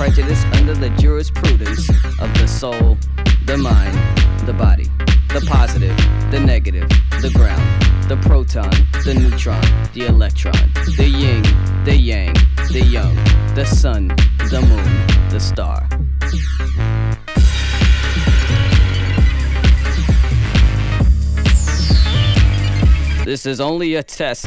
Prejudice under the jurisprudence of the soul, the mind, the body, the positive, the negative, the ground, the proton, the neutron, the electron, the yin, the yang, the young, the sun, the moon, the star. This is only a test.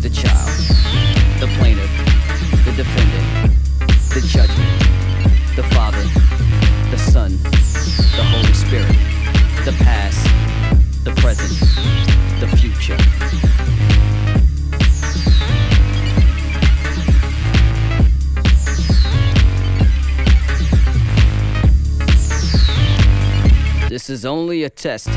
the child, the plaintiff, the defendant, the judgment, the Father, the Son, the Holy Spirit, the past, the present, the future. This is only a test.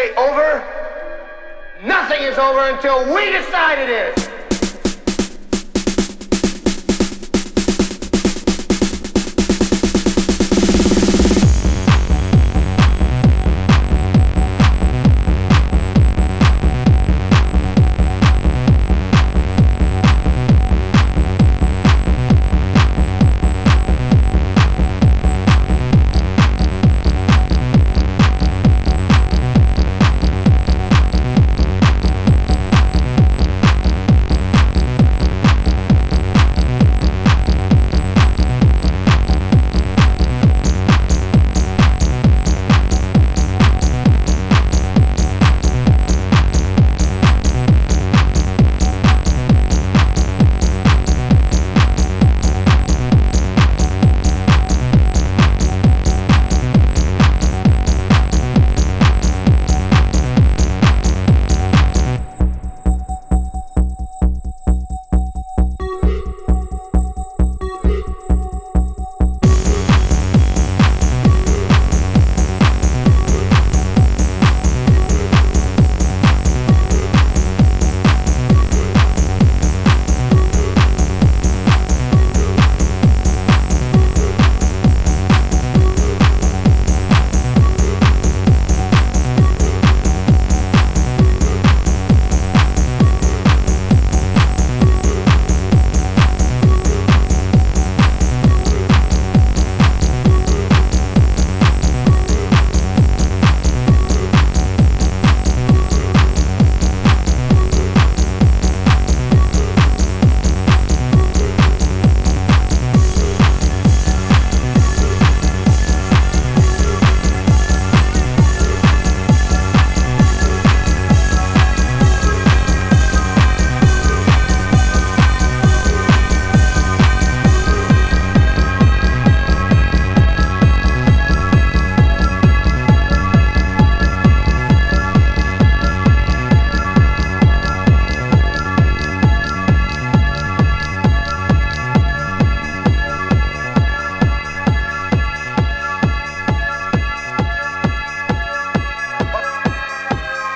Say over? Nothing is over until we decide it is.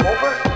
Over.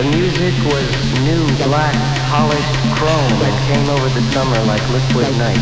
The music was new, black, polished chrome that came over the summer like liquid night.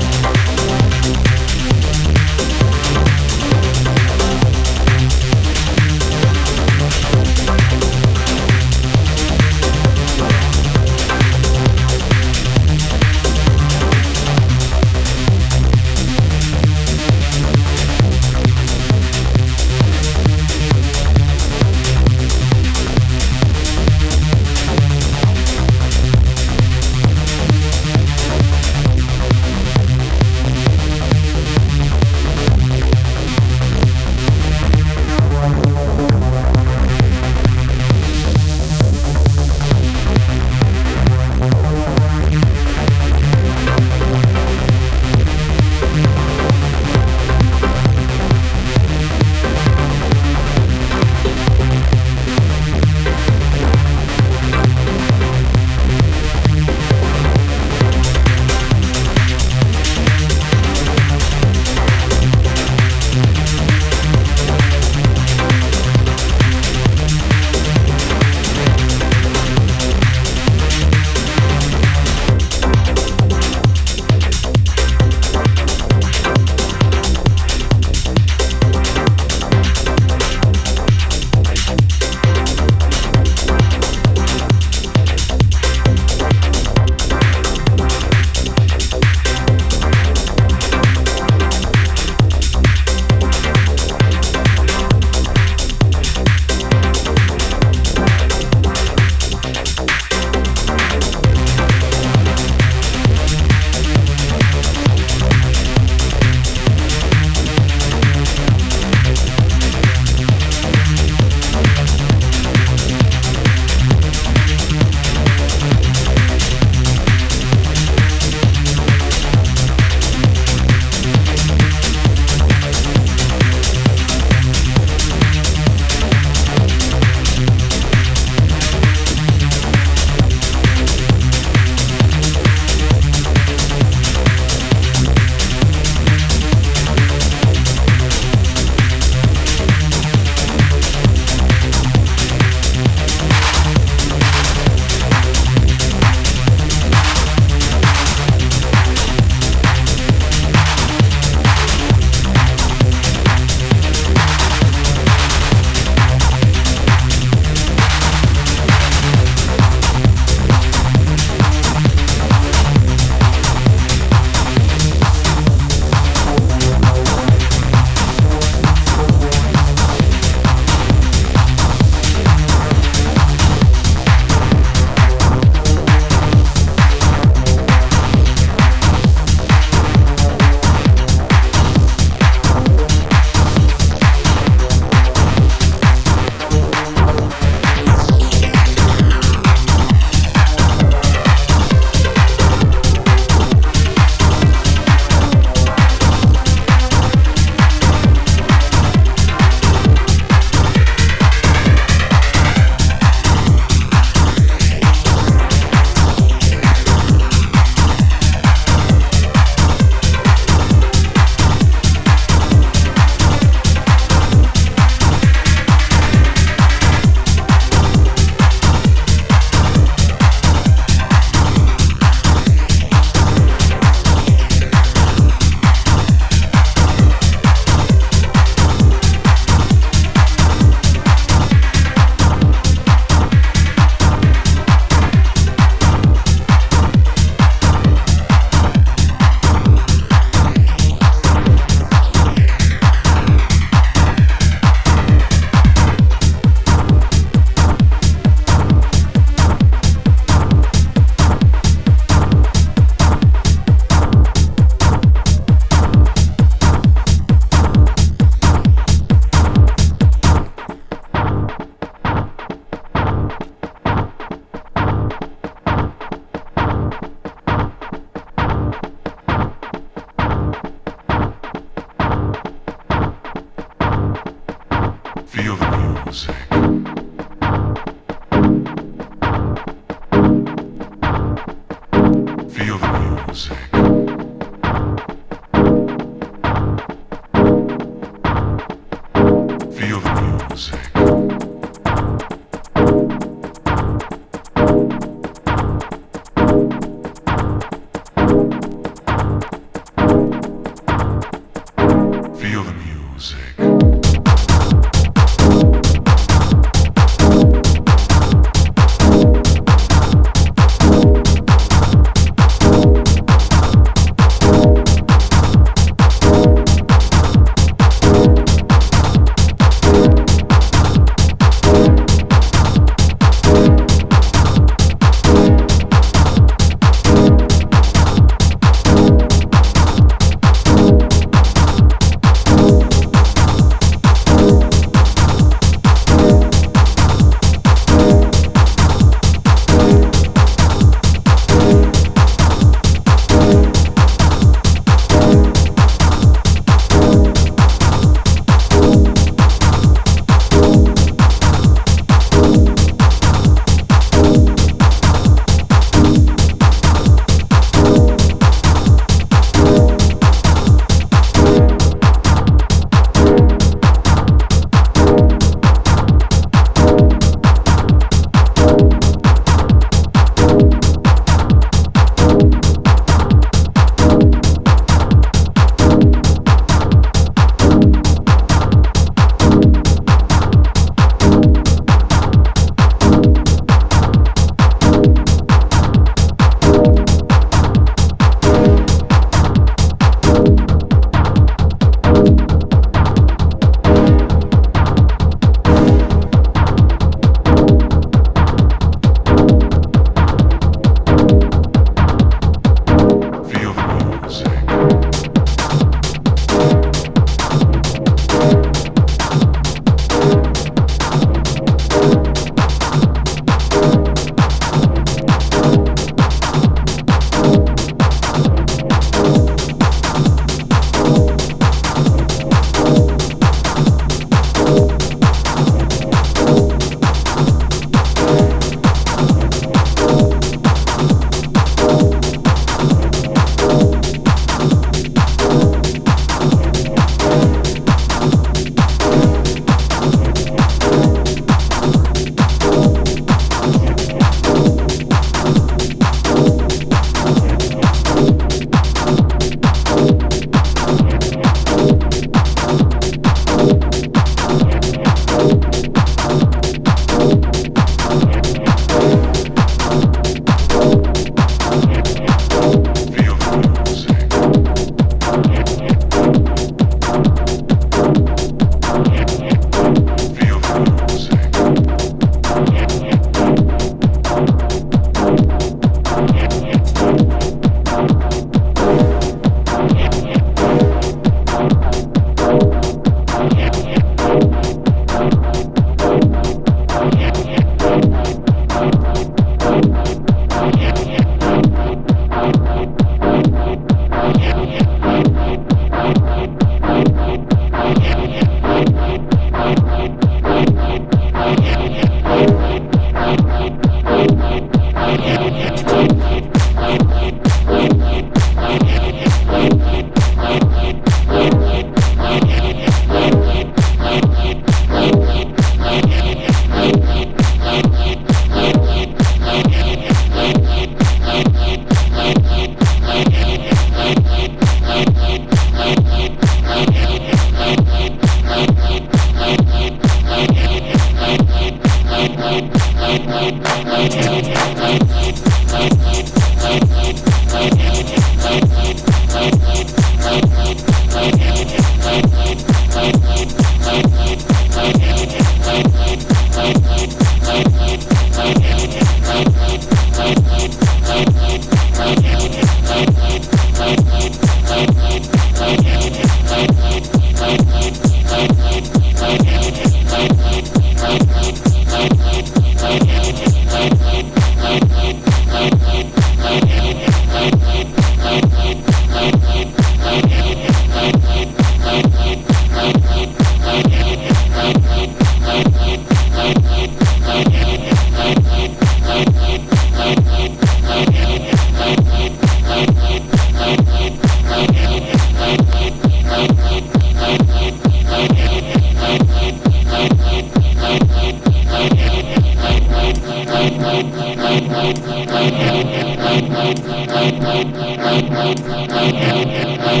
You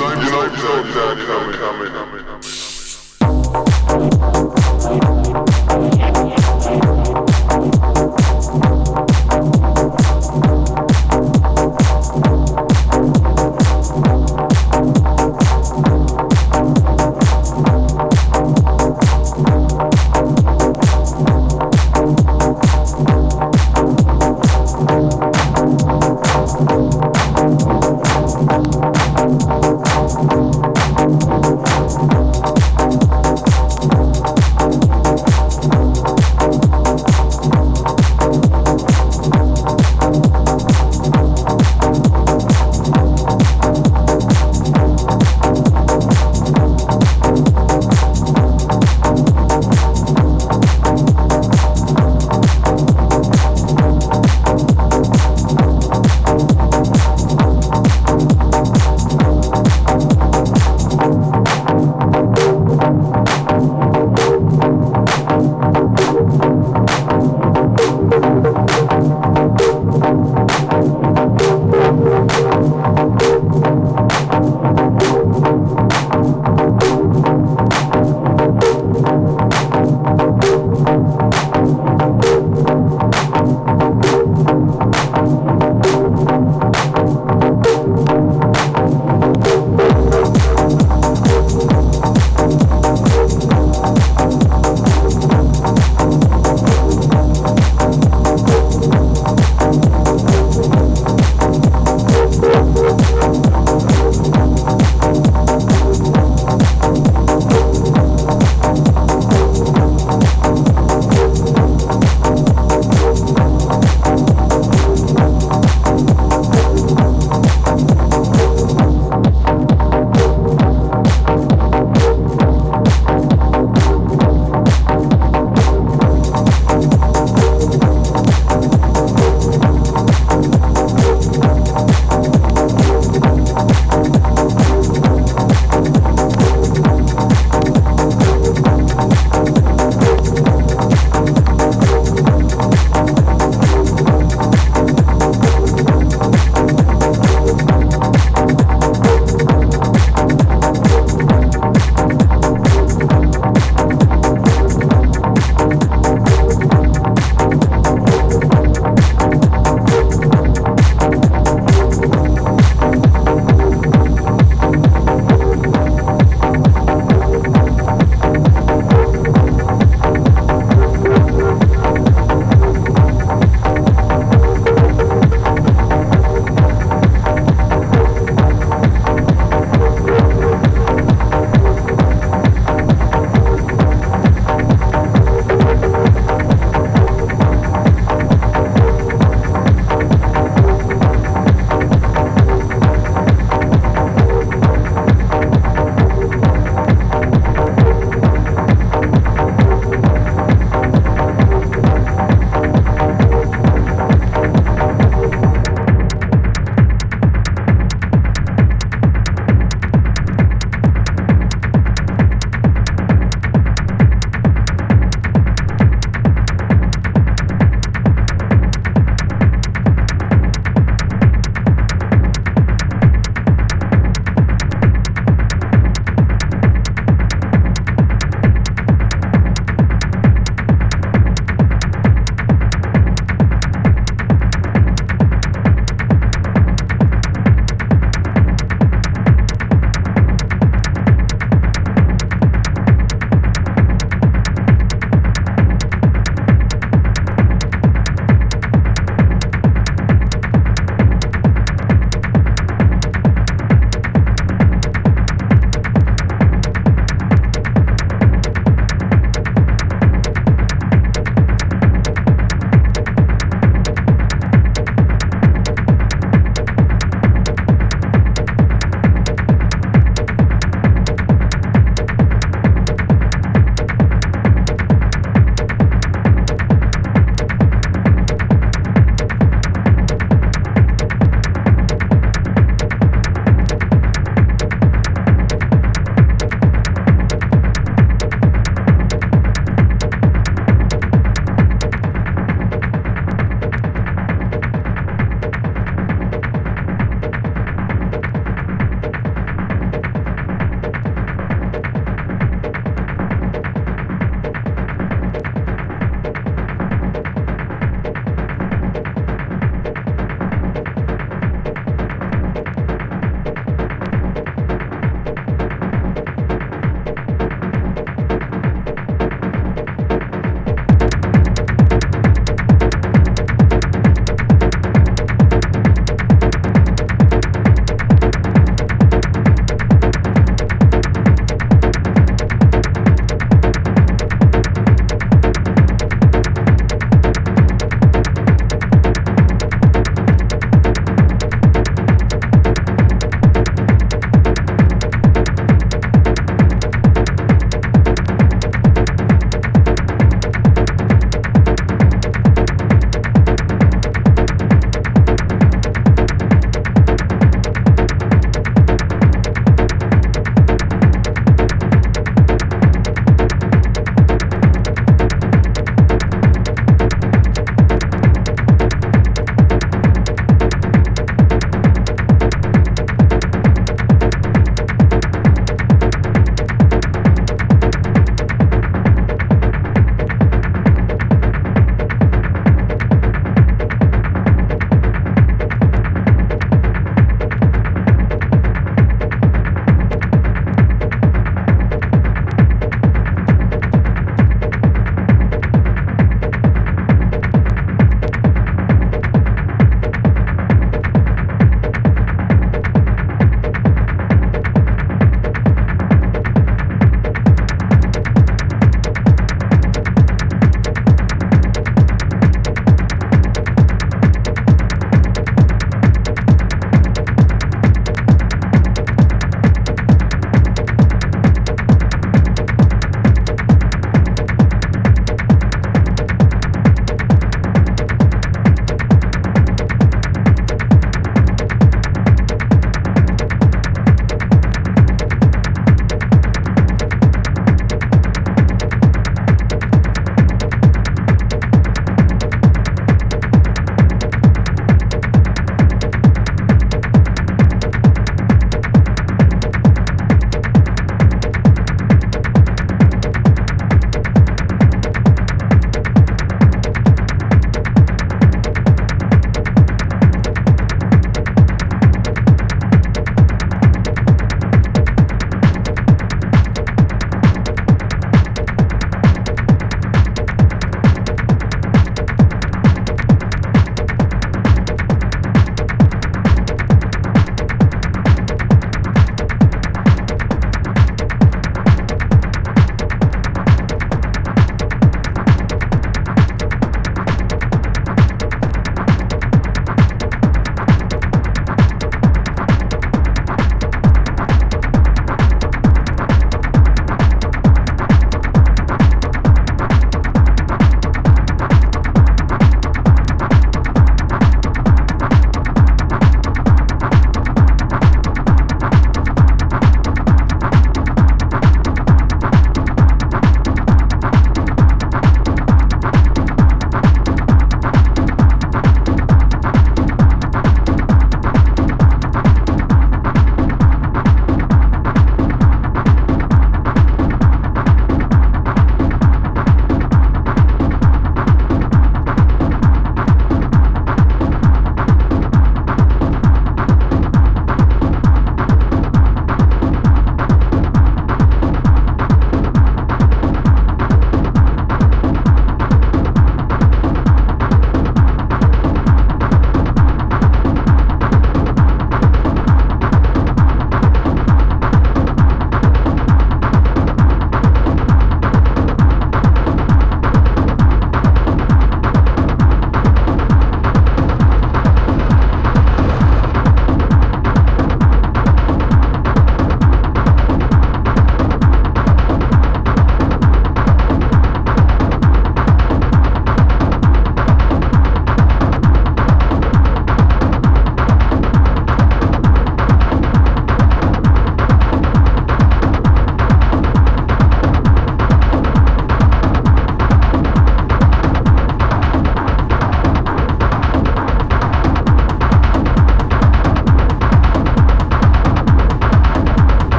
know, you know, coming, coming, coming.